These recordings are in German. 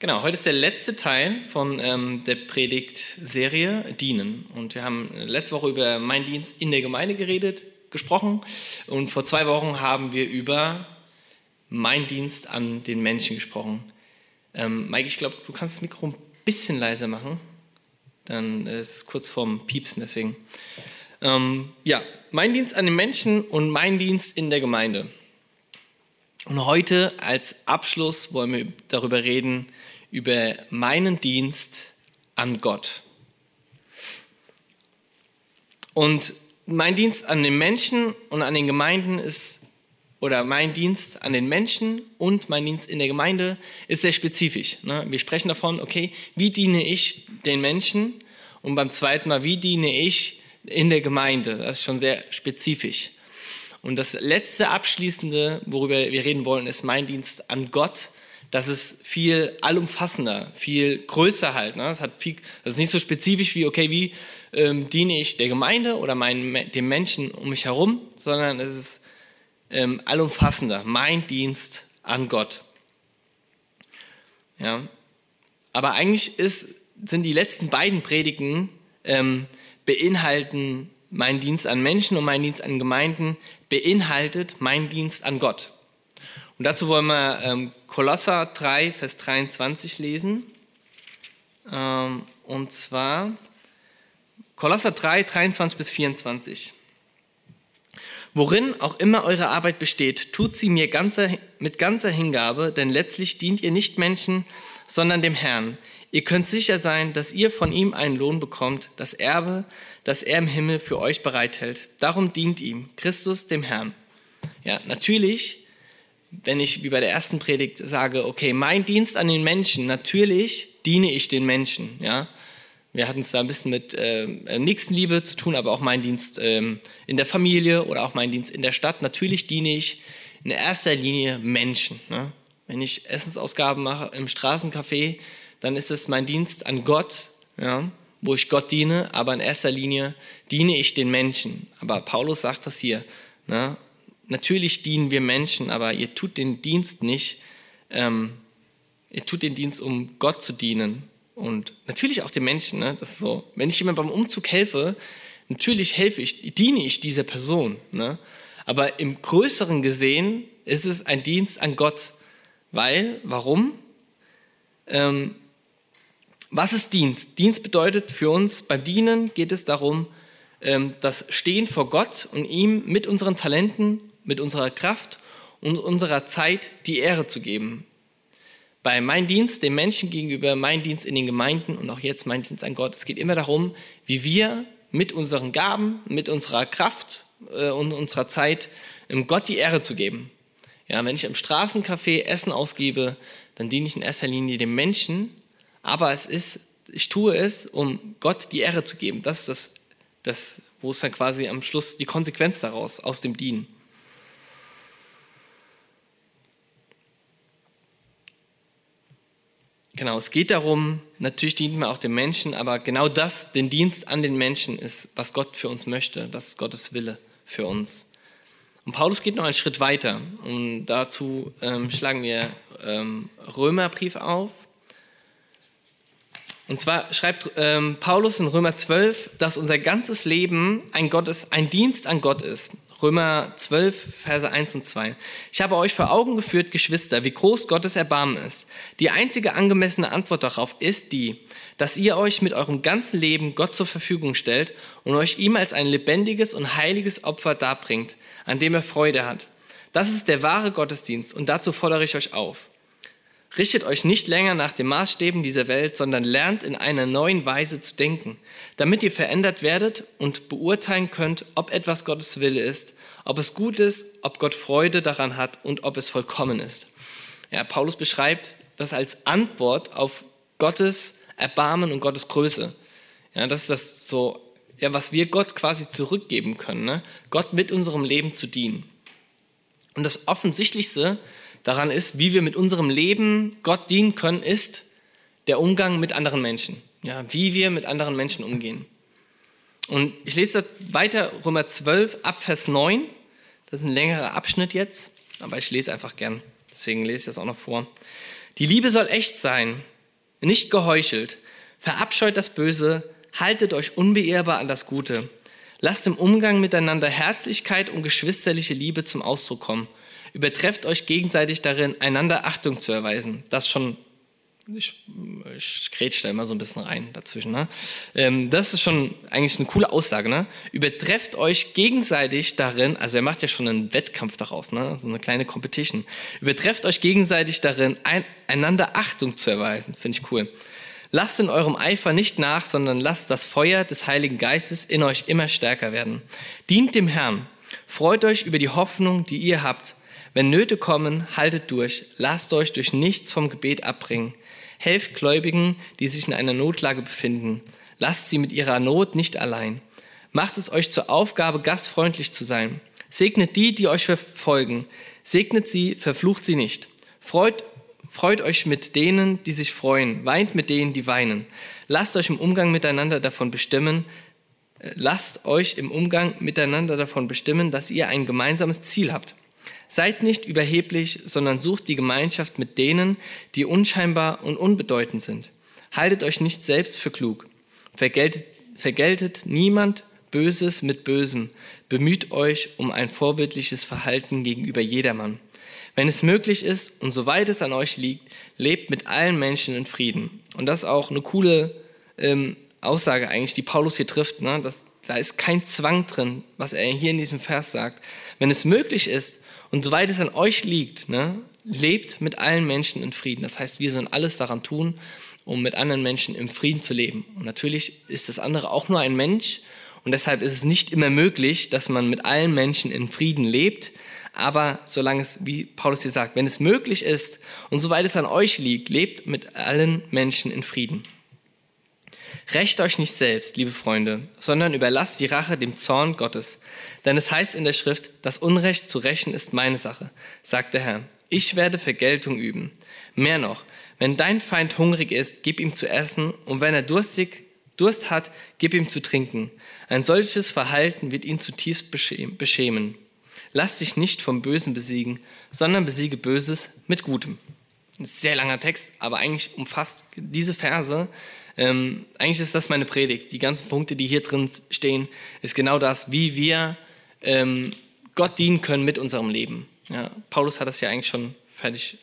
Genau, heute ist der letzte Teil von ähm, der Predigtserie Dienen. Und wir haben letzte Woche über meinen Dienst in der Gemeinde geredet, gesprochen. Und vor zwei Wochen haben wir über meinen Dienst an den Menschen gesprochen. Ähm, Mike, ich glaube, du kannst das Mikro ein bisschen leiser machen. Dann ist es kurz vorm Piepsen, deswegen. Ähm, ja, mein Dienst an den Menschen und mein Dienst in der Gemeinde. Und heute als Abschluss wollen wir darüber reden, über meinen Dienst an Gott. Und mein Dienst an den Menschen und an den Gemeinden ist, oder mein Dienst an den Menschen und mein Dienst in der Gemeinde ist sehr spezifisch. Ne? Wir sprechen davon, okay, wie diene ich den Menschen? Und beim zweiten Mal, wie diene ich in der Gemeinde? Das ist schon sehr spezifisch. Und das letzte Abschließende, worüber wir reden wollen, ist mein Dienst an Gott das ist viel allumfassender, viel größer halt. Ne? Das, hat viel, das ist nicht so spezifisch wie, okay, wie ähm, diene ich der Gemeinde oder meinen, dem Menschen um mich herum, sondern es ist ähm, allumfassender, mein Dienst an Gott. Ja. Aber eigentlich ist, sind die letzten beiden Predigten ähm, beinhalten mein Dienst an Menschen und mein Dienst an Gemeinden, beinhaltet mein Dienst an Gott. Und dazu wollen wir ähm, Kolosser 3, Vers 23 lesen. Ähm, und zwar Kolosser 3, 23 bis 24. Worin auch immer eure Arbeit besteht, tut sie mir ganzer, mit ganzer Hingabe, denn letztlich dient ihr nicht Menschen, sondern dem Herrn. Ihr könnt sicher sein, dass ihr von ihm einen Lohn bekommt, das Erbe, das er im Himmel für euch bereithält. Darum dient ihm, Christus dem Herrn. Ja, natürlich wenn ich wie bei der ersten Predigt sage, okay, mein Dienst an den Menschen, natürlich diene ich den Menschen, ja. Wir hatten es da ein bisschen mit äh, Nächstenliebe zu tun, aber auch mein Dienst ähm, in der Familie oder auch mein Dienst in der Stadt. Natürlich diene ich in erster Linie Menschen. Ne? Wenn ich Essensausgaben mache im Straßencafé, dann ist es mein Dienst an Gott, ja, wo ich Gott diene, aber in erster Linie diene ich den Menschen. Aber Paulus sagt das hier. Ne? natürlich dienen wir Menschen, aber ihr tut den Dienst nicht, ähm, ihr tut den Dienst, um Gott zu dienen. Und natürlich auch den Menschen. Ne? Das ist so. Wenn ich jemandem beim Umzug helfe, natürlich helfe ich, diene ich dieser Person. Ne? Aber im Größeren gesehen ist es ein Dienst an Gott. Weil, warum? Ähm, was ist Dienst? Dienst bedeutet für uns, beim Dienen geht es darum, ähm, das Stehen vor Gott und ihm mit unseren Talenten mit unserer Kraft und unserer Zeit die Ehre zu geben. Bei mein Dienst dem Menschen gegenüber, mein Dienst in den Gemeinden und auch jetzt mein Dienst an Gott. Es geht immer darum, wie wir mit unseren Gaben, mit unserer Kraft äh, und unserer Zeit ähm, Gott die Ehre zu geben. Ja, wenn ich im Straßencafé Essen ausgebe, dann diene ich in erster Linie dem Menschen, aber es ist, ich tue es, um Gott die Ehre zu geben. Das ist das, das wo ist dann quasi am Schluss die Konsequenz daraus, aus dem Dienen. Genau, es geht darum, natürlich dient man auch den Menschen, aber genau das, den Dienst an den Menschen ist, was Gott für uns möchte. Das ist Gottes Wille für uns. Und Paulus geht noch einen Schritt weiter. Und dazu ähm, schlagen wir ähm, Römerbrief auf. Und zwar schreibt ähm, Paulus in Römer 12, dass unser ganzes Leben ein, Gottes, ein Dienst an Gott ist. Römer 12, Verse 1 und 2. Ich habe euch vor Augen geführt, Geschwister, wie groß Gottes Erbarmen ist. Die einzige angemessene Antwort darauf ist die, dass ihr euch mit eurem ganzen Leben Gott zur Verfügung stellt und euch ihm als ein lebendiges und heiliges Opfer darbringt, an dem er Freude hat. Das ist der wahre Gottesdienst und dazu fordere ich euch auf. Richtet euch nicht länger nach den Maßstäben dieser Welt, sondern lernt in einer neuen Weise zu denken, damit ihr verändert werdet und beurteilen könnt, ob etwas Gottes Wille ist, ob es gut ist, ob Gott Freude daran hat und ob es vollkommen ist. Ja, Paulus beschreibt das als Antwort auf Gottes Erbarmen und Gottes Größe. Ja, das ist das so, ja, was wir Gott quasi zurückgeben können, ne? Gott mit unserem Leben zu dienen. Und das Offensichtlichste daran ist, wie wir mit unserem Leben Gott dienen können, ist der Umgang mit anderen Menschen. Ja, wie wir mit anderen Menschen umgehen. Und ich lese das weiter, Römer 12, ab Vers 9. Das ist ein längerer Abschnitt jetzt, aber ich lese einfach gern. Deswegen lese ich das auch noch vor. Die Liebe soll echt sein, nicht geheuchelt. Verabscheut das Böse, haltet euch unbeirrbar an das Gute. Lasst im Umgang miteinander Herzlichkeit und geschwisterliche Liebe zum Ausdruck kommen. Übertrefft euch gegenseitig darin, einander Achtung zu erweisen. Das schon, ich, ich grätsch da immer so ein bisschen rein dazwischen. Ne? Ähm, das ist schon eigentlich eine coole Aussage. Ne? Übertrefft euch gegenseitig darin, also er macht ja schon einen Wettkampf daraus, ne? so eine kleine Competition. Übertrefft euch gegenseitig darin, ein, einander Achtung zu erweisen. Finde ich cool. Lasst in eurem Eifer nicht nach, sondern lasst das Feuer des Heiligen Geistes in euch immer stärker werden. Dient dem Herrn. Freut euch über die Hoffnung, die ihr habt. Wenn Nöte kommen, haltet durch. Lasst euch durch nichts vom Gebet abbringen. Helft Gläubigen, die sich in einer Notlage befinden. Lasst sie mit ihrer Not nicht allein. Macht es euch zur Aufgabe, gastfreundlich zu sein. Segnet die, die euch verfolgen. Segnet sie, verflucht sie nicht. Freut Freut euch mit denen, die sich freuen, weint mit denen, die weinen. Lasst euch im Umgang miteinander davon bestimmen, äh, lasst euch im Umgang miteinander davon bestimmen, dass ihr ein gemeinsames Ziel habt. Seid nicht überheblich, sondern sucht die Gemeinschaft mit denen, die unscheinbar und unbedeutend sind. Haltet euch nicht selbst für klug. Vergeltet, vergeltet niemand Böses mit Bösem. Bemüht euch um ein vorbildliches Verhalten gegenüber jedermann. Wenn es möglich ist und soweit es an euch liegt, lebt mit allen Menschen in Frieden. Und das ist auch eine coole ähm, Aussage eigentlich, die Paulus hier trifft. Ne? Das, da ist kein Zwang drin, was er hier in diesem Vers sagt. Wenn es möglich ist und soweit es an euch liegt, ne, lebt mit allen Menschen in Frieden. Das heißt, wir sollen alles daran tun, um mit anderen Menschen im Frieden zu leben. Und natürlich ist das andere auch nur ein Mensch und deshalb ist es nicht immer möglich, dass man mit allen Menschen in Frieden lebt. Aber solange es, wie Paulus hier sagt, wenn es möglich ist und soweit es an euch liegt, lebt mit allen Menschen in Frieden. Recht euch nicht selbst, liebe Freunde, sondern überlasst die Rache dem Zorn Gottes. Denn es heißt in der Schrift, das Unrecht zu rächen ist meine Sache, sagt der Herr. Ich werde Vergeltung üben. Mehr noch, wenn dein Feind hungrig ist, gib ihm zu essen, und wenn er durstig, Durst hat, gib ihm zu trinken. Ein solches Verhalten wird ihn zutiefst beschämen. Lass dich nicht vom Bösen besiegen, sondern besiege Böses mit Gutem. Ein sehr langer Text, aber eigentlich umfasst diese Verse, ähm, eigentlich ist das meine Predigt. Die ganzen Punkte, die hier drin stehen, ist genau das, wie wir ähm, Gott dienen können mit unserem Leben. Ja, Paulus hat das ja eigentlich schon fertig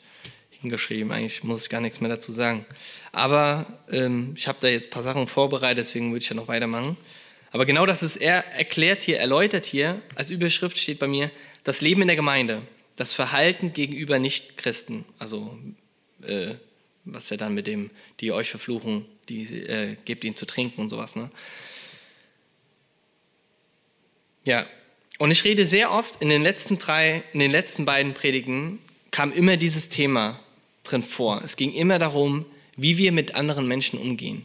hingeschrieben, eigentlich muss ich gar nichts mehr dazu sagen. Aber ähm, ich habe da jetzt ein paar Sachen vorbereitet, deswegen würde ich ja noch weitermachen. Aber genau das ist er erklärt hier, erläutert hier, als Überschrift steht bei mir, das Leben in der Gemeinde, das Verhalten gegenüber Nichtchristen, also äh, was ja dann mit dem, die euch verfluchen, die äh, gebt ihnen zu trinken und sowas. Ne? Ja, und ich rede sehr oft in den letzten drei, in den letzten beiden Predigen kam immer dieses Thema drin vor. Es ging immer darum, wie wir mit anderen Menschen umgehen.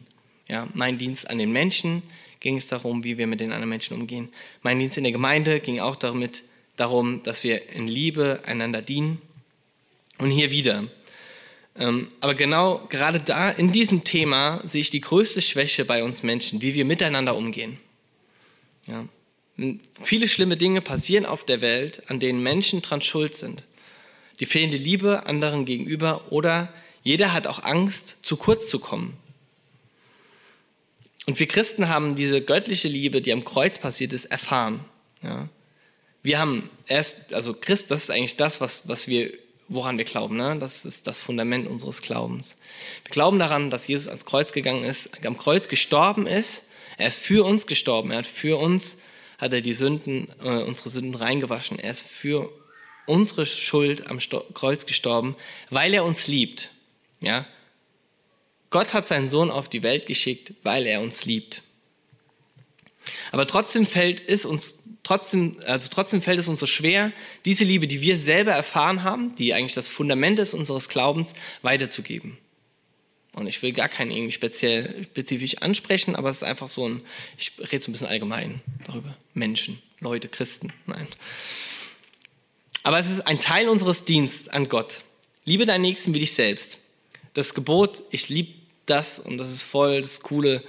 Ja, mein Dienst an den Menschen, ging es darum, wie wir mit den anderen Menschen umgehen. Mein Dienst in der Gemeinde ging auch damit, darum, dass wir in Liebe einander dienen. Und hier wieder. Ähm, aber genau gerade da, in diesem Thema, sehe ich die größte Schwäche bei uns Menschen, wie wir miteinander umgehen. Ja. Viele schlimme Dinge passieren auf der Welt, an denen Menschen dran schuld sind. Die fehlende Liebe anderen gegenüber oder jeder hat auch Angst, zu kurz zu kommen. Und wir Christen haben diese göttliche Liebe, die am Kreuz passiert ist, erfahren. Ja. Wir haben erst, also Christ, das ist eigentlich das, was, was wir, woran wir glauben. Ne? Das ist das Fundament unseres Glaubens. Wir glauben daran, dass Jesus ans Kreuz gegangen ist, am Kreuz gestorben ist. Er ist für uns gestorben. Er hat für uns, hat er die Sünden, äh, unsere Sünden reingewaschen. Er ist für unsere Schuld am Sto Kreuz gestorben, weil er uns liebt. Ja, Gott hat seinen Sohn auf die Welt geschickt, weil er uns liebt. Aber trotzdem fällt es uns trotzdem, also trotzdem fällt es uns so schwer, diese Liebe, die wir selber erfahren haben, die eigentlich das Fundament ist unseres Glaubens, weiterzugeben. Und ich will gar keinen irgendwie speziell, spezifisch ansprechen, aber es ist einfach so ein, ich rede so ein bisschen allgemein darüber. Menschen, Leute, Christen, nein. Aber es ist ein Teil unseres Dienstes an Gott. Liebe deinen Nächsten wie dich selbst. Das Gebot, ich liebe das und das ist voll das Coole.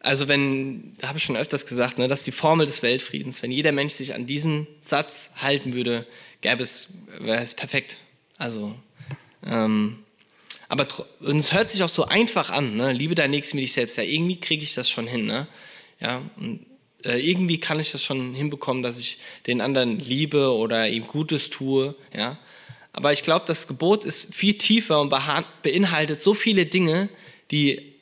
Also wenn, habe ich schon öfters gesagt, ne, das ist die Formel des Weltfriedens. Wenn jeder Mensch sich an diesen Satz halten würde, gäbe es, wäre es perfekt. Also, ähm, Aber und es hört sich auch so einfach an, ne? liebe deinen Nächsten wie dich selbst. Ja, irgendwie kriege ich das schon hin. Ne? Ja, und äh, irgendwie kann ich das schon hinbekommen, dass ich den anderen liebe oder ihm Gutes tue. Ja? Aber ich glaube, das Gebot ist viel tiefer und beinhaltet so viele Dinge, die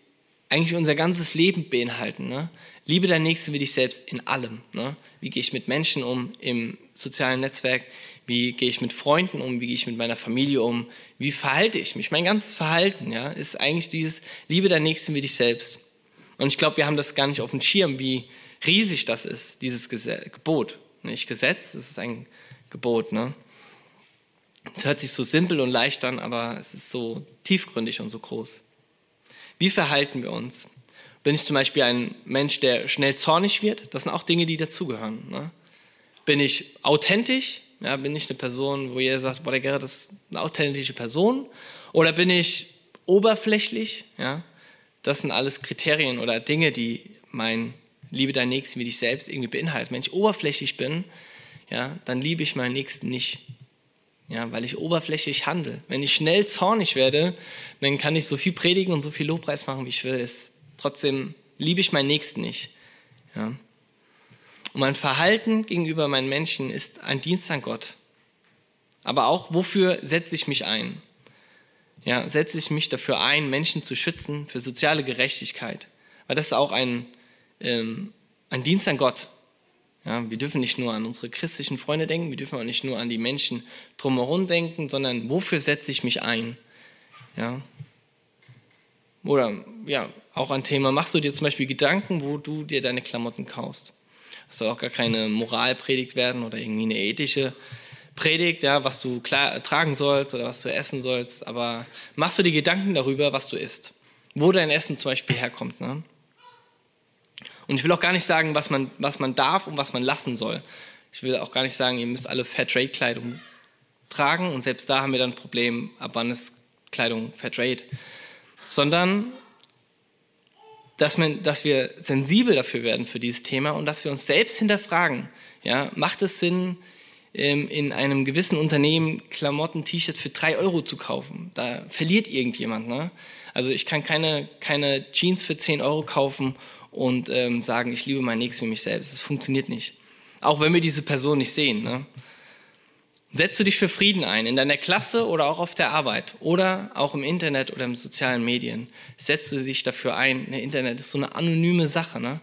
eigentlich unser ganzes Leben beinhalten. Ne? Liebe deinen Nächsten wie dich selbst in allem. Ne? Wie gehe ich mit Menschen um im sozialen Netzwerk? Wie gehe ich mit Freunden um? Wie gehe ich mit meiner Familie um? Wie verhalte ich mich? Mein ganzes Verhalten ja, ist eigentlich dieses Liebe deinen Nächsten wie dich selbst. Und ich glaube, wir haben das gar nicht auf dem Schirm, wie riesig das ist, dieses Gebot. Nicht Gesetz, es ist ein Gebot. Ne? Es hört sich so simpel und leicht an, aber es ist so tiefgründig und so groß. Wie verhalten wir uns? Bin ich zum Beispiel ein Mensch, der schnell zornig wird? Das sind auch Dinge, die dazugehören. Ne? Bin ich authentisch? Ja, bin ich eine Person, wo jeder sagt, boah, der Gerrit ist eine authentische Person? Oder bin ich oberflächlich? Ja? Das sind alles Kriterien oder Dinge, die mein Liebe deinen Nächsten wie dich selbst irgendwie beinhalten. Wenn ich oberflächlich bin, ja, dann liebe ich meinen Nächsten nicht. Ja, weil ich oberflächlich handle. Wenn ich schnell zornig werde, dann kann ich so viel predigen und so viel Lobpreis machen, wie ich will. Ist, trotzdem liebe ich meinen Nächsten nicht. Ja. Und mein Verhalten gegenüber meinen Menschen ist ein Dienst an Gott. Aber auch, wofür setze ich mich ein? Ja, setze ich mich dafür ein, Menschen zu schützen, für soziale Gerechtigkeit. Weil das ist auch ein, ähm, ein Dienst an Gott. Ja, wir dürfen nicht nur an unsere christlichen Freunde denken, wir dürfen auch nicht nur an die Menschen drumherum denken, sondern wofür setze ich mich ein? Ja. Oder ja, auch ein Thema, machst du dir zum Beispiel Gedanken, wo du dir deine Klamotten kaufst? Das soll auch gar keine Moralpredigt werden oder irgendwie eine ethische Predigt, ja, was du klar, tragen sollst oder was du essen sollst, aber machst du dir Gedanken darüber, was du isst? Wo dein Essen zum Beispiel herkommt. Ne? Und ich will auch gar nicht sagen, was man, was man darf und was man lassen soll. Ich will auch gar nicht sagen, ihr müsst alle Fairtrade-Kleidung tragen und selbst da haben wir dann ein Problem, ab wann ist Kleidung Fairtrade. Sondern, dass, man, dass wir sensibel dafür werden für dieses Thema und dass wir uns selbst hinterfragen. Ja, macht es Sinn, ähm, in einem gewissen Unternehmen Klamotten, T-Shirts für drei Euro zu kaufen? Da verliert irgendjemand. Ne? Also ich kann keine, keine Jeans für 10 Euro kaufen und ähm, sagen, ich liebe meinen Nächsten wie mich selbst. Das funktioniert nicht. Auch wenn wir diese Person nicht sehen. Ne? Setzt du dich für Frieden ein, in deiner Klasse oder auch auf der Arbeit oder auch im Internet oder in sozialen Medien. Setzt du dich dafür ein. Der Internet ist so eine anonyme Sache, ne?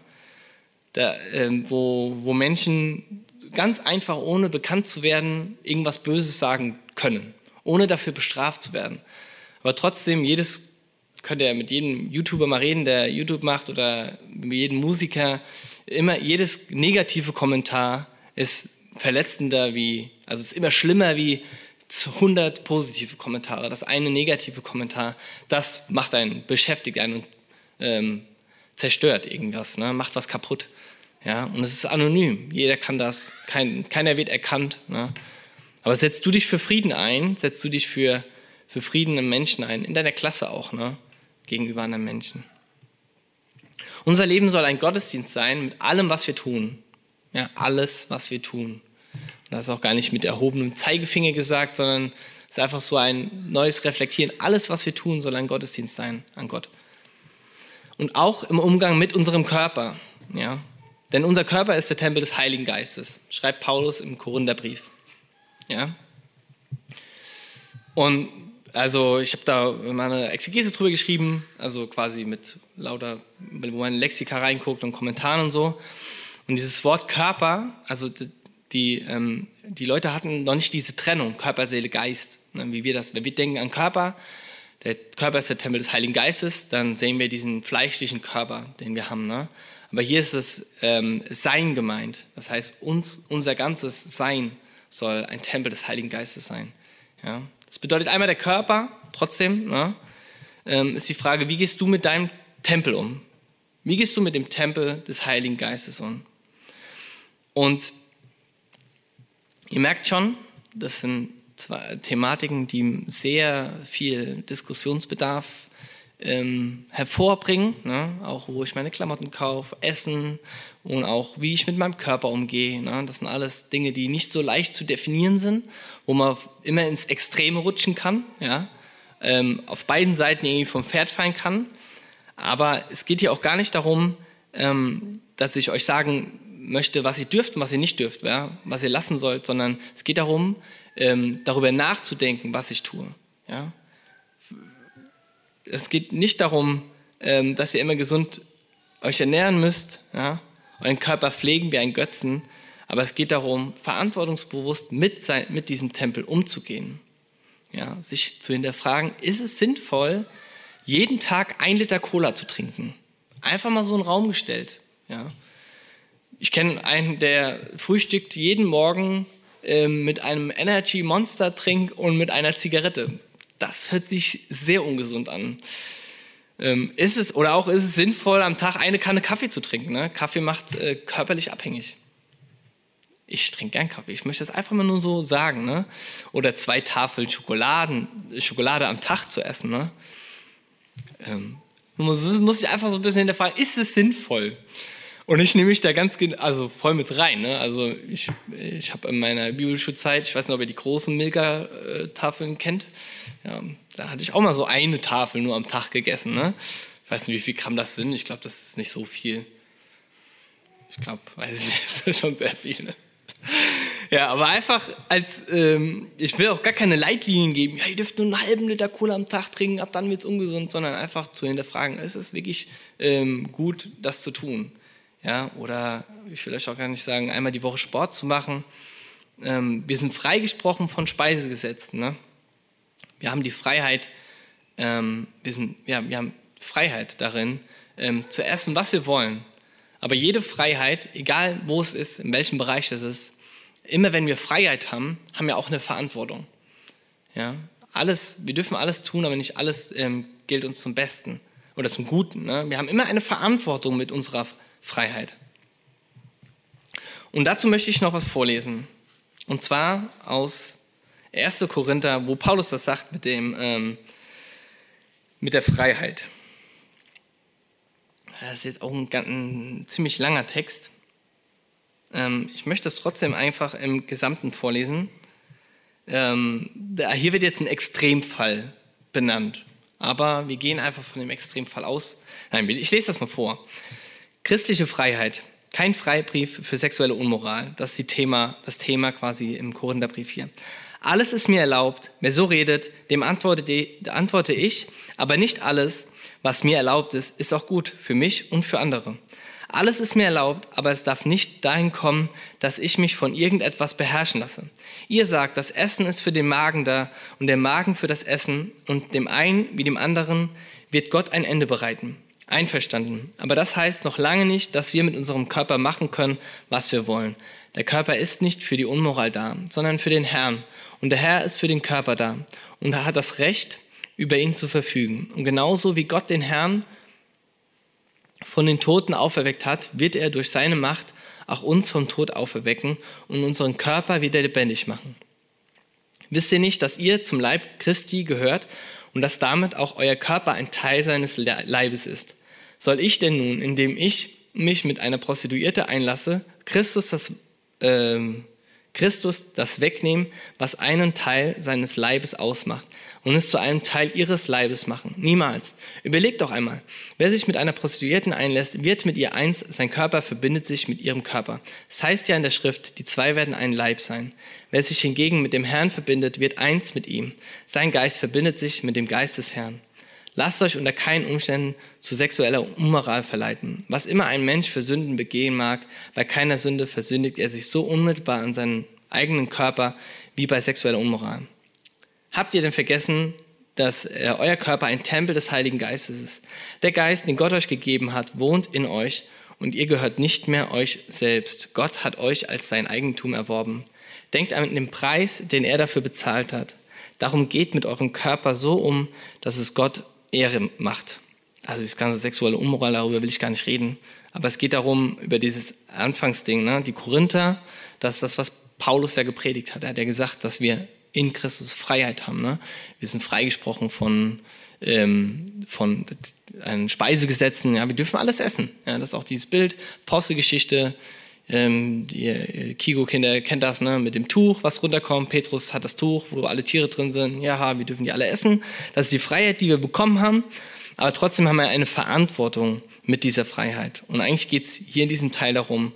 da, ähm, wo, wo Menschen ganz einfach, ohne bekannt zu werden, irgendwas Böses sagen können, ohne dafür bestraft zu werden. Aber trotzdem, jedes könnt ihr mit jedem YouTuber mal reden, der YouTube macht oder mit jedem Musiker. Immer jedes negative Kommentar ist verletzender wie, also ist immer schlimmer wie 100 positive Kommentare. Das eine negative Kommentar, das macht einen, beschäftigt einen und ähm, zerstört irgendwas, ne? macht was kaputt. Ja? Und es ist anonym. Jeder kann das, kein, keiner wird erkannt. Ne? Aber setzt du dich für Frieden ein, setzt du dich für, für Frieden im Menschen ein, in deiner Klasse auch. Ne? Gegenüber anderen Menschen. Unser Leben soll ein Gottesdienst sein mit allem, was wir tun. Ja, alles, was wir tun. Das ist auch gar nicht mit erhobenem Zeigefinger gesagt, sondern es ist einfach so ein neues Reflektieren. Alles, was wir tun, soll ein Gottesdienst sein an Gott. Und auch im Umgang mit unserem Körper. Ja? Denn unser Körper ist der Tempel des Heiligen Geistes, schreibt Paulus im Korintherbrief. Ja? Und also ich habe da mal eine Exegese drüber geschrieben, also quasi mit lauter, wo man in Lexika reinguckt und Kommentaren und so. Und dieses Wort Körper, also die, ähm, die Leute hatten noch nicht diese Trennung, Körper, Seele, Geist, ne, wie wir das, wenn wir denken an Körper, der Körper ist der Tempel des Heiligen Geistes, dann sehen wir diesen fleischlichen Körper, den wir haben. Ne? Aber hier ist es ähm, Sein gemeint. Das heißt, uns, unser ganzes Sein soll ein Tempel des Heiligen Geistes sein. Ja? Das bedeutet einmal der Körper, trotzdem ne, ähm, ist die Frage, wie gehst du mit deinem Tempel um? Wie gehst du mit dem Tempel des Heiligen Geistes um? Und ihr merkt schon, das sind zwei Thematiken, die sehr viel Diskussionsbedarf ähm, hervorbringen, ne? auch wo ich meine Klamotten kaufe, Essen und auch wie ich mit meinem Körper umgehe. Ne? Das sind alles Dinge, die nicht so leicht zu definieren sind, wo man immer ins Extreme rutschen kann. Ja? ähm, auf beiden Seiten irgendwie vom Pferd fallen kann. Aber es geht hier auch gar nicht darum, ähm, dass ich euch sagen möchte, was ihr dürft und was ihr nicht dürft, ja? was ihr lassen sollt, sondern es geht darum, ähm, darüber nachzudenken, was ich tue. Ja? Es geht nicht darum, ähm, dass ihr immer gesund euch ernähren müsst, ja? euren Körper pflegen wie ein Götzen, aber es geht darum, verantwortungsbewusst mit, sein, mit diesem Tempel umzugehen. Ja? Sich zu hinterfragen, ist es sinnvoll, jeden Tag ein Liter Cola zu trinken? Einfach mal so einen Raum gestellt. Ja? Ich kenne einen, der frühstückt jeden Morgen äh, mit einem Energy Monster Trink und mit einer Zigarette. Das hört sich sehr ungesund an. Ähm, ist es oder auch ist es sinnvoll, am Tag eine Kanne Kaffee zu trinken? Ne? Kaffee macht äh, körperlich abhängig. Ich trinke gern Kaffee. Ich möchte das einfach mal nur so sagen. Ne? Oder zwei Tafeln Schokoladen, Schokolade am Tag zu essen. Ne? Ähm, muss, muss ich einfach so ein bisschen hinterfragen, ist es sinnvoll? Und ich nehme mich da ganz also voll mit rein. Ne? Also ich, ich habe in meiner Bibelschulzeit, ich weiß nicht, ob ihr die großen Milka-Tafeln kennt, ja, da hatte ich auch mal so eine Tafel nur am Tag gegessen. Ne? Ich weiß nicht, wie viel Gramm das sind. Ich glaube, das ist nicht so viel. Ich glaube, weiß ich nicht, das ist schon sehr viel. Ne? Ja, aber einfach als, ähm, ich will auch gar keine Leitlinien geben, ja, ihr dürft nur einen halben Liter Cola am Tag trinken, ab dann wird es ungesund, sondern einfach zu hinterfragen, ist es wirklich ähm, gut, das zu tun? Ja, oder ich will euch auch gar nicht sagen, einmal die Woche Sport zu machen. Ähm, wir sind freigesprochen von Speisegesetzen. Ne? Wir haben die Freiheit, ähm, wir, sind, ja, wir haben Freiheit darin, ähm, zu essen, was wir wollen. Aber jede Freiheit, egal wo es ist, in welchem Bereich es ist, immer wenn wir Freiheit haben, haben wir auch eine Verantwortung. Ja? Alles, wir dürfen alles tun, aber nicht alles ähm, gilt uns zum Besten oder zum Guten. Ne? Wir haben immer eine Verantwortung mit unserer Freiheit. Und dazu möchte ich noch was vorlesen. Und zwar aus 1. Korinther, wo Paulus das sagt mit, dem, ähm, mit der Freiheit. Das ist jetzt auch ein, ein ziemlich langer Text. Ähm, ich möchte es trotzdem einfach im Gesamten vorlesen. Ähm, hier wird jetzt ein Extremfall benannt. Aber wir gehen einfach von dem Extremfall aus. Nein, ich lese das mal vor. Christliche Freiheit, kein Freibrief für sexuelle Unmoral. Das ist Thema, das Thema quasi im Korintherbrief hier. Alles ist mir erlaubt. Wer so redet, dem antworte ich, aber nicht alles, was mir erlaubt ist, ist auch gut für mich und für andere. Alles ist mir erlaubt, aber es darf nicht dahin kommen, dass ich mich von irgendetwas beherrschen lasse. Ihr sagt, das Essen ist für den Magen da und der Magen für das Essen und dem einen wie dem anderen wird Gott ein Ende bereiten. Einverstanden. Aber das heißt noch lange nicht, dass wir mit unserem Körper machen können, was wir wollen. Der Körper ist nicht für die Unmoral da, sondern für den Herrn. Und der Herr ist für den Körper da. Und er hat das Recht, über ihn zu verfügen. Und genauso wie Gott den Herrn von den Toten auferweckt hat, wird er durch seine Macht auch uns vom Tod auferwecken und unseren Körper wieder lebendig machen. Wisst ihr nicht, dass ihr zum Leib Christi gehört und dass damit auch euer Körper ein Teil seines Leibes ist. Soll ich denn nun, indem ich mich mit einer Prostituierte einlasse, Christus das, äh, Christus das wegnehmen, was einen Teil seines Leibes ausmacht und es zu einem Teil ihres Leibes machen? Niemals. Überlegt doch einmal. Wer sich mit einer Prostituierten einlässt, wird mit ihr eins, sein Körper verbindet sich mit ihrem Körper. Es das heißt ja in der Schrift, die zwei werden ein Leib sein. Wer sich hingegen mit dem Herrn verbindet, wird eins mit ihm. Sein Geist verbindet sich mit dem Geist des Herrn. Lasst euch unter keinen Umständen zu sexueller Unmoral verleiten. Was immer ein Mensch für Sünden begehen mag, bei keiner Sünde versündigt er sich so unmittelbar an seinen eigenen Körper wie bei sexueller Unmoral. Habt ihr denn vergessen, dass äh, euer Körper ein Tempel des Heiligen Geistes ist? Der Geist, den Gott euch gegeben hat, wohnt in euch und ihr gehört nicht mehr euch selbst. Gott hat euch als sein Eigentum erworben. Denkt an den Preis, den er dafür bezahlt hat. Darum geht mit eurem Körper so um, dass es Gott Ehre macht. Also das ganze sexuelle Unmoral, darüber will ich gar nicht reden. Aber es geht darum, über dieses Anfangsding, ne? die Korinther, das ist das, was Paulus ja gepredigt hat. Er hat ja gesagt, dass wir in Christus Freiheit haben. Ne? Wir sind freigesprochen von, ähm, von äh, Speisegesetzen. Ja? Wir dürfen alles essen. Ja? Das ist auch dieses Bild, Postgegeschichte, Ähm, die äh, Kigo-Kinder kennt das, ne? Mit dem Tuch, was runterkommt. Petrus hat das Tuch, wo alle Tiere drin sind. Ja, wir dürfen die alle essen. Das ist die Freiheit, die wir bekommen haben. Aber trotzdem haben wir eine Verantwortung mit dieser Freiheit. Und eigentlich geht es hier in diesem Teil darum,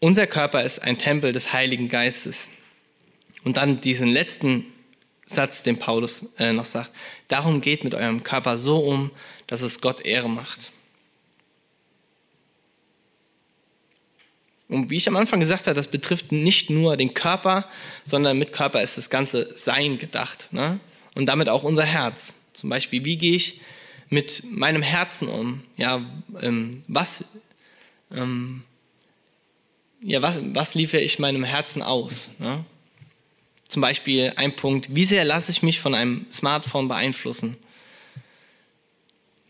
unser Körper ist ein Tempel des Heiligen Geistes. Und dann diesen letzten Satz, den Paulus äh, noch sagt. Darum geht mit eurem Körper so um, dass es Gott Ehre macht. Und wie ich am Anfang gesagt habe, das betrifft nicht nur den Körper, sondern mit Körper ist das ganze Sein gedacht. Ne? Und damit auch unser Herz. Zum Beispiel, wie gehe ich mit meinem Herzen um? Ja, ähm, was, ähm, ja, was, was liefere ich meinem Herzen aus? Ne? Zum Beispiel ein Punkt, wie sehr lasse ich mich von einem Smartphone beeinflussen?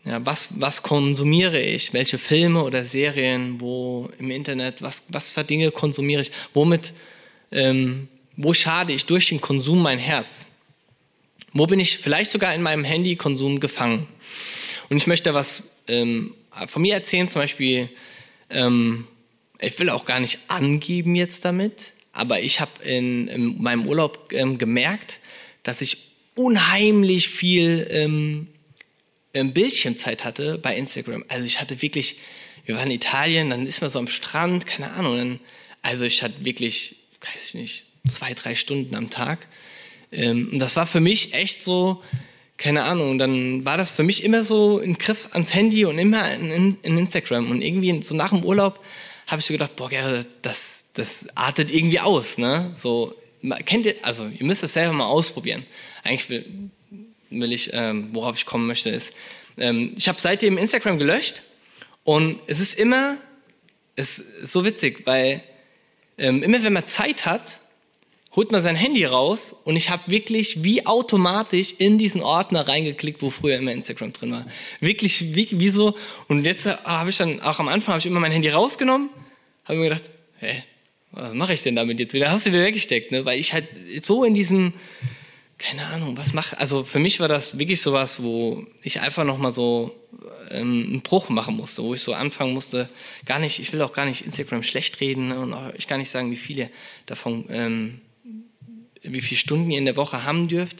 Ja, was, was konsumiere ich? Welche Filme oder Serien, wo im Internet, was, was für Dinge konsumiere ich? Womit, ähm, wo schade ich durch den Konsum mein Herz? Wo bin ich vielleicht sogar in meinem Handykonsum gefangen? Und ich möchte was ähm, von mir erzählen, zum Beispiel, ähm, ich will auch gar nicht angeben jetzt damit, aber ich habe in, in, meinem Urlaub ähm, gemerkt, dass ich unheimlich viel ähm, Bildschirmzeit hatte bei Instagram. Also ich hatte wirklich, wir waren in Italien, dann ist man so am Strand, keine Ahnung. Dann, also ich hatte wirklich, weiß ich nicht, zwei, drei Stunden am Tag. Ähm, und das war für mich echt so, keine Ahnung, dann war das für mich immer so ein Griff ans Handy und immer in, in, in Instagram. Und irgendwie so nach dem Urlaub habe ich so gedacht, boah, Gerrit, das das artet irgendwie aus, ne? So, kennt ihr, also ihr müsst es selber mal ausprobieren. Eigentlich will, ich, ähm, worauf ich kommen möchte, ist, ähm, ich habe seitdem Instagram gelöscht und es ist immer, es ist so witzig, weil ähm, immer wenn man Zeit hat, holt man sein Handy raus und ich habe wirklich wie automatisch in diesen Ordner reingeklickt, wo früher immer Instagram drin war. Wirklich wie, wie so. Und jetzt äh, habe ich dann, auch am Anfang habe ich immer mein Handy rausgenommen, habe mir gedacht, hä, was mache ich denn damit jetzt wieder? Hast du wieder weggesteckt, ne? Weil ich halt so in diesem, keine Ahnung, was mache, also für mich war das wirklich sowas, wo ich einfach nochmal so ähm, einen Bruch machen musste, wo ich so anfangen musste, gar nicht, ich will auch gar nicht Instagram schlecht reden ne? und ich gar nicht sagen, wie viele davon, ähm, wie viele Stunden ihr in der Woche haben dürft,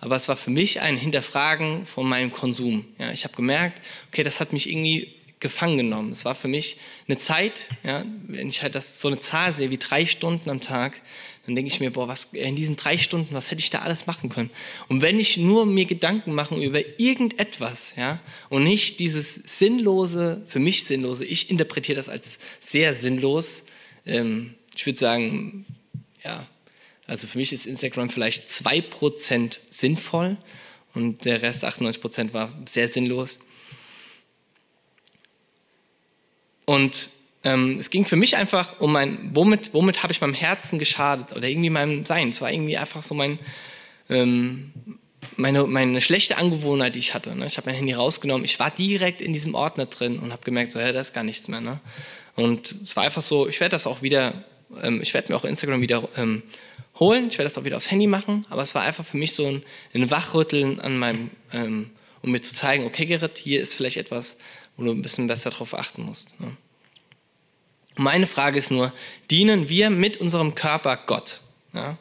aber es war für mich ein Hinterfragen von meinem Konsum. Ja, ich habe gemerkt, okay, das hat mich irgendwie gefangen genommen. Es war für mich eine Zeit, ja, wenn ich halt das, so eine Zahl sehe wie drei Stunden am Tag, dann denke ich mir, boah, was, in diesen drei Stunden, was hätte ich da alles machen können? Und wenn ich nur mir Gedanken mache über irgendetwas, ja, und nicht dieses sinnlose, für mich sinnlose, ich interpretiere das als sehr sinnlos, ähm, ich würde sagen, ja, also für mich ist Instagram vielleicht 2% sinnvoll und der Rest 98% war sehr sinnlos. Und ähm, es ging für mich einfach um mein, womit, womit habe ich meinem Herzen geschadet oder irgendwie meinem Sein. Es war irgendwie einfach so mein, ähm, meine, meine schlechte Angewohnheit, die ich hatte. Ne? Ich habe mein Handy rausgenommen, ich war direkt in diesem Ordner drin und habe gemerkt, so, ja, da ist gar nichts mehr. Ne? Und es war einfach so, ich werde das auch wieder, ähm, ich werde mir auch Instagram wieder ähm, holen, ich werde das auch wieder aufs Handy machen, aber es war einfach für mich so ein, ein Wachrütteln an meinem, ähm, um mir zu zeigen, okay, Gerrit, hier ist vielleicht etwas, wo du ein bisschen besser darauf achten musst. Ne? Meine Frage ist nur, dienen wir mit unserem Körper Gott? Ja?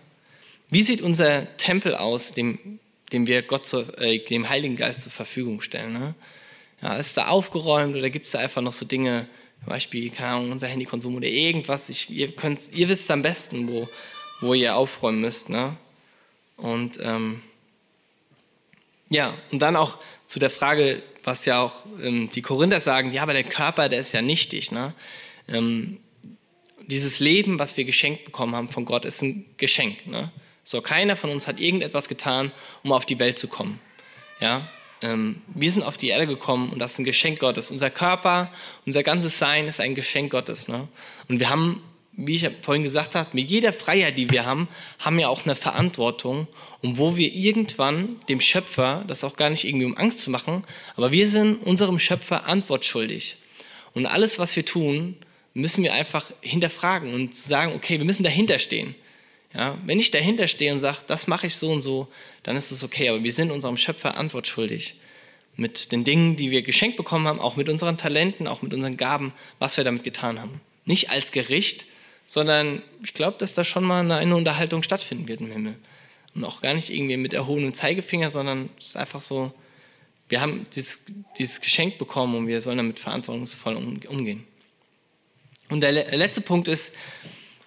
Wie sieht unser Tempel aus, dem, dem wir Gott zu, äh, dem Heiligen Geist zur Verfügung stellen? Ne? Ja, ist da aufgeräumt oder gibt es da einfach noch so Dinge, zum Beispiel, keine Ahnung, unser Handykonsum oder irgendwas? Ich, ihr, könnt, ihr wisst am besten, wo, wo ihr aufräumen müsst. Ne? Und ähm, ja, und dann auch zu der Frage, was ja auch ähm, die Korinther sagen, ja, aber der Körper, der ist ja nichtig. Ne? Ähm, dieses Leben, was wir geschenkt bekommen haben von Gott, ist ein Geschenk. Ne? So, keiner von uns hat irgendetwas getan, um auf die Welt zu kommen. Ja? Ähm, wir sind auf die Erde gekommen und das ist ein Geschenk Gottes. Unser Körper, unser ganzes Sein ist ein Geschenk Gottes. Ne? Und wir haben, wie ich vorhin gesagt habe, mit jeder Freiheit, die wir haben, haben wir auch eine Verantwortung und wo wir irgendwann dem Schöpfer, das auch gar nicht irgendwie um Angst zu machen, aber wir sind unserem Schöpfer antwortschuldig. Und alles, was wir tun, müssen wir einfach hinterfragen und sagen, okay, wir müssen dahinter stehen. Ja, wenn ich dahinter stehe und sage, das mache ich so und so, dann ist es okay. Aber wir sind unserem Schöpfer antwortschuldig. Mit den Dingen, die wir geschenkt bekommen haben, auch mit unseren Talenten, auch mit unseren Gaben, was wir damit getan haben. Nicht als Gericht, sondern ich glaube, dass da schon mal eine Unterhaltung stattfinden wird im Himmel. Und auch gar nicht irgendwie mit erhobenem Zeigefinger, sondern es ist einfach so, wir haben dieses, dieses Geschenk bekommen und wir sollen damit verantwortungsvoll umgehen. Und der letzte Punkt ist,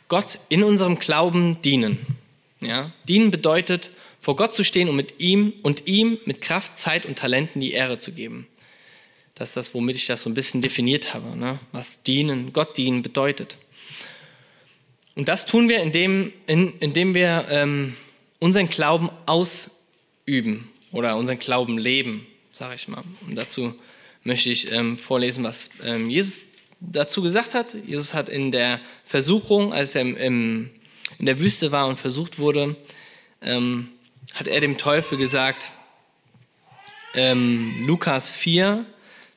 Gott in unserem Glauben dienen. Ja? Dienen bedeutet, vor Gott zu stehen und mit ihm und ihm mit Kraft, Zeit und Talenten die Ehre zu geben. Das ist das, womit ich das so ein bisschen definiert habe, ne? was dienen, Gott dienen bedeutet. Und das tun wir, indem, in, indem wir ähm, unseren Glauben ausüben oder unseren Glauben leben sage ich mal. Und dazu möchte ich ähm, vorlesen, was ähm, Jesus dazu gesagt hat. Jesus hat in der Versuchung, als er im, im, in der Wüste war und versucht wurde, ähm, hat er dem Teufel gesagt, ähm, Lukas 4,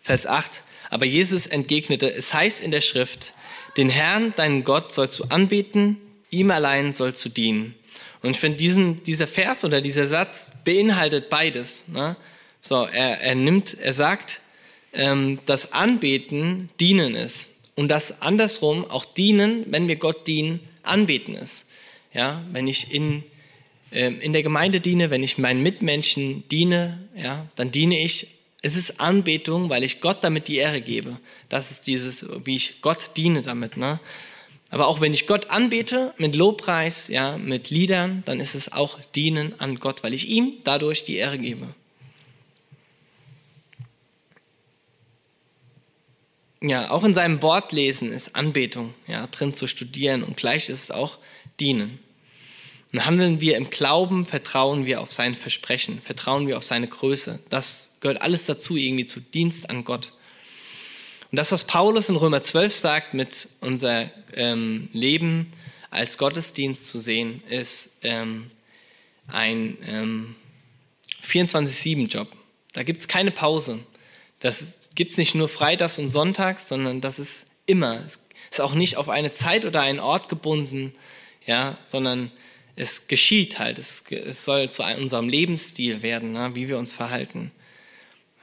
Vers 8, aber Jesus entgegnete, es heißt in der Schrift, den Herrn, deinen Gott, sollst du anbeten, ihm allein sollst du dienen. Und ich finde, dieser Vers oder dieser Satz beinhaltet beides. Ne? So, er, er nimmt, er sagt, ähm, dass Anbeten dienen ist. Und das andersrum auch dienen, wenn wir Gott dienen, anbeten ist. Ja, wenn ich in, äh, in der Gemeinde diene, wenn ich meinen Mitmenschen diene, ja, dann diene ich. Es ist Anbetung, weil ich Gott damit die Ehre gebe. Das ist dieses, wie ich Gott diene damit. Ne? Aber auch wenn ich Gott anbete mit Lobpreis, ja, mit Liedern, dann ist es auch Dienen an Gott, weil ich ihm dadurch die Ehre gebe. Ja, auch in seinem Wortlesen ist Anbetung ja, drin zu studieren und gleich ist es auch Dienen. Und handeln wir im Glauben, vertrauen wir auf sein Versprechen, vertrauen wir auf seine Größe. Das gehört alles dazu, irgendwie zu Dienst an Gott. Und das, was Paulus in Römer 12 sagt, mit unser ähm, Leben als Gottesdienst zu sehen, ist ähm, ein ähm, 24-7-Job. Da gibt es keine Pause. Das gibt es nicht nur freitags und sonntags, sondern das ist immer. Es ist auch nicht auf eine Zeit oder einen Ort gebunden, ja, sondern es geschieht halt. Es, es soll zu unserem Lebensstil werden, ne, wie wir uns verhalten.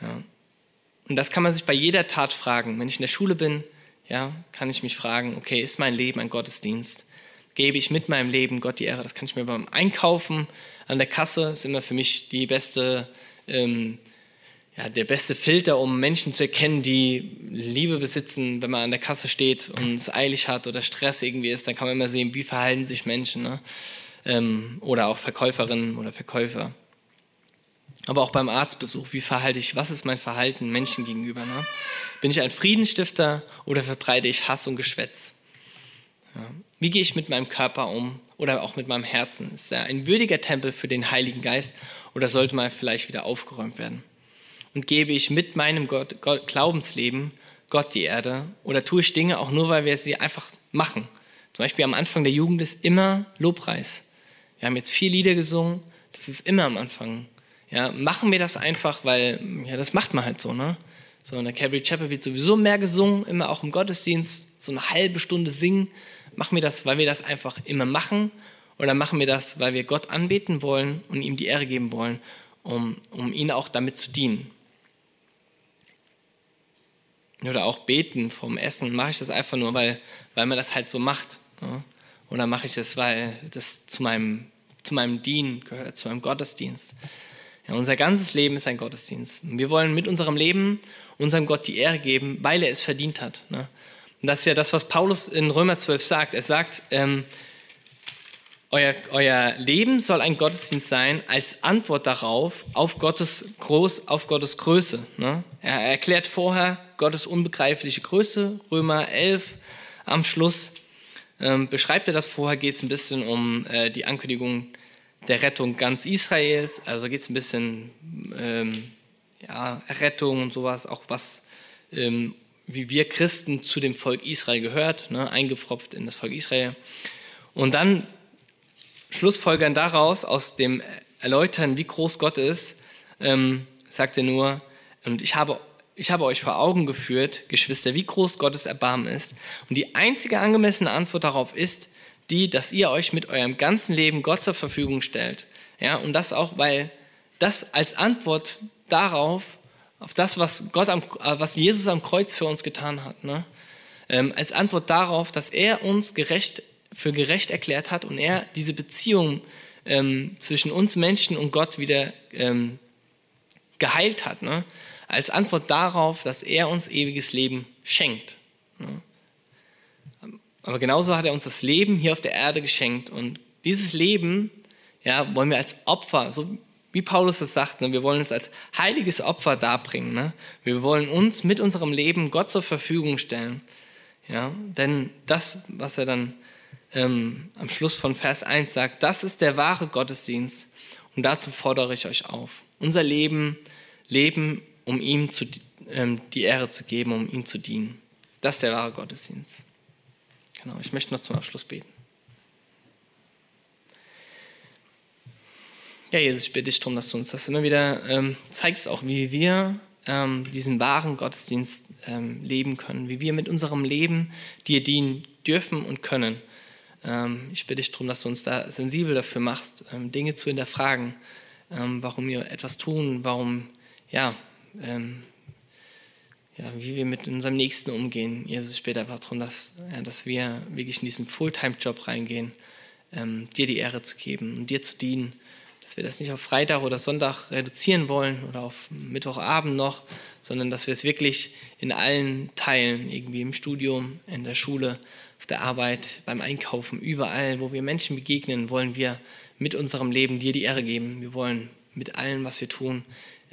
Ja. Und das kann man sich bei jeder Tat fragen. Wenn ich in der Schule bin, ja, kann ich mich fragen, okay, ist mein Leben ein Gottesdienst? Gebe ich mit meinem Leben Gott die Ehre? Das kann ich mir beim Einkaufen an der Kasse, ist immer für mich die beste ähm, ja, der beste Filter, um Menschen zu erkennen, die Liebe besitzen, wenn man an der Kasse steht und es eilig hat oder Stress irgendwie ist, dann kann man immer sehen, wie verhalten sich Menschen. Ne? Ähm, oder auch Verkäuferinnen oder Verkäufer. Aber auch beim Arztbesuch, wie verhalte ich, was ist mein Verhalten Menschen gegenüber? Ne? Bin ich ein Friedensstifter oder verbreite ich Hass und Geschwätz? Ja. Wie gehe ich mit meinem Körper um oder auch mit meinem Herzen? Ist er ein würdiger Tempel für den Heiligen Geist oder sollte mal vielleicht wieder aufgeräumt werden? Und gebe ich mit meinem Gott, Gott, Glaubensleben Gott die Erde oder tue ich Dinge auch nur, weil wir sie einfach machen. Zum Beispiel am Anfang der Jugend ist immer Lobpreis. Wir haben jetzt vier Lieder gesungen, das ist immer am Anfang. Ja, machen wir das einfach, weil ja, das macht man halt so. Ne? So in der Calvary Chapel wird sowieso mehr gesungen, immer auch im Gottesdienst, so eine halbe Stunde singen. Machen wir das, weil wir das einfach immer machen oder machen wir das, weil wir Gott anbeten wollen und ihm die Ehre geben wollen, um, um ihn auch damit zu dienen? Oder auch beten vom Essen, mache ich das einfach nur, weil, weil man das halt so macht. Ne? Oder mache ich es, weil das zu meinem, zu meinem Dienen gehört, zu meinem Gottesdienst. Ja, unser ganzes Leben ist ein Gottesdienst. Wir wollen mit unserem Leben unserem Gott die Ehre geben, weil er es verdient hat. Ne? Und das ist ja das, was Paulus in Römer 12 sagt. Er sagt, ähm, euer, euer Leben soll ein Gottesdienst sein als Antwort darauf, auf Gottes, Groß, auf Gottes Größe. Ne? Er erklärt vorher Gottes unbegreifliche Größe, Römer 11 am Schluss. Ähm, beschreibt er das vorher, geht es ein bisschen um äh, die Ankündigung der Rettung ganz Israels. Also geht es ein bisschen ähm, ja, Errettung und sowas, auch was, ähm, wie wir Christen zu dem Volk Israel gehört, ne, eingepfropft in das Volk Israel. Und dann Schlussfolgern daraus, aus dem Erläutern, wie groß Gott ist, ähm, sagt er nur, und ich habe, ich habe euch vor Augen geführt, Geschwister, wie groß Gottes Erbarmen ist. Und die einzige angemessene Antwort darauf ist die, dass ihr euch mit eurem ganzen Leben Gott zur Verfügung stellt. Ja, und das auch, weil das als Antwort darauf, auf das, was, Gott am, was Jesus am Kreuz für uns getan hat. Ne? ähm, als Antwort darauf, dass er uns gerecht, für gerecht erklärt hat und er diese Beziehung ähm, zwischen uns Menschen und Gott wieder ähm, geheilt hat. Ne? Als Antwort darauf, dass er uns ewiges Leben schenkt. Aber genauso hat er uns das Leben hier auf der Erde geschenkt. Und dieses Leben ja, wollen wir als Opfer, so wie Paulus das sagt, ne, wir wollen es als heiliges Opfer darbringen. Ne? Wir wollen uns mit unserem Leben Gott zur Verfügung stellen. Ja? Denn das, was er dann ähm, am Schluss von Vers 1 sagt, das ist der wahre Gottesdienst. Und dazu fordere ich euch auf. Unser Leben, Leben, um ihm zu, ähm, die Ehre zu geben, um ihm zu dienen. Das ist der wahre Gottesdienst. Genau, ich möchte noch zum Abschluss beten. Ja, Jesus, ich bitte dich darum, dass du uns das immer wieder ähm, zeigst, auch wie wir ähm, diesen wahren Gottesdienst ähm, leben können, wie wir mit unserem Leben dir dienen dürfen und können. Ähm, ich bitte dich darum, dass du uns da sensibel dafür machst, ähm, Dinge zu hinterfragen, ähm, warum wir etwas tun, warum, ja, ja, wie wir mit unserem Nächsten umgehen. Jesus, bitte einfach darum, dass, ja, dass wir wirklich in diesen Fulltime-Job reingehen, dir die Ehre zu geben und dir zu dienen dass wir das nicht auf Freitag oder Sonntag reduzieren wollen oder auf Mittwochabend noch, sondern dass wir es wirklich in allen Teilen, irgendwie im Studium, in der Schule, auf der Arbeit, beim Einkaufen, überall, wo wir Menschen begegnen, wollen wir mit unserem Leben dir die Ehre geben. Wir wollen mit allem, was wir tun,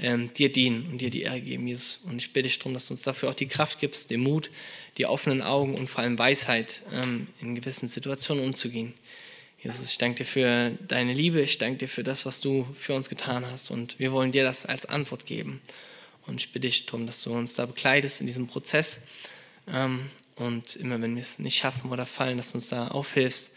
ähm, dir dienen und dir die Ehre geben, Jesus. Und ich bitte dich darum, dass du uns dafür auch die Kraft gibst, den Mut, die offenen Augen und vor allem Weisheit, ähm, in gewissen Situationen umzugehen. Jesus, ich danke dir für deine Liebe, ich danke dir für das, was du für uns getan hast und wir wollen dir das als Antwort geben. Und ich bitte dich darum, dass du uns da begleitest in diesem Prozess ähm, und immer, wenn wir es nicht schaffen oder fallen, dass du uns da aufhilfst.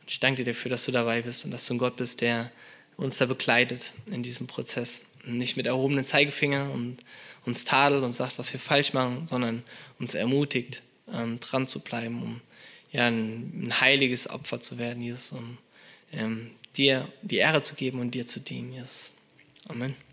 Und ich danke dir dafür, dass du dabei bist und dass du ein Gott bist, der uns da begleitet in diesem Prozess. Nicht mit erhobenen Zeigefinger und uns tadelt und sagt, was wir falsch machen, sondern uns ermutigt, ähm, dran zu bleiben, um ja, ein, ein heiliges Opfer zu werden, Jesus, um ähm, dir die Ehre zu geben und dir zu dienen, Jesus. Amen.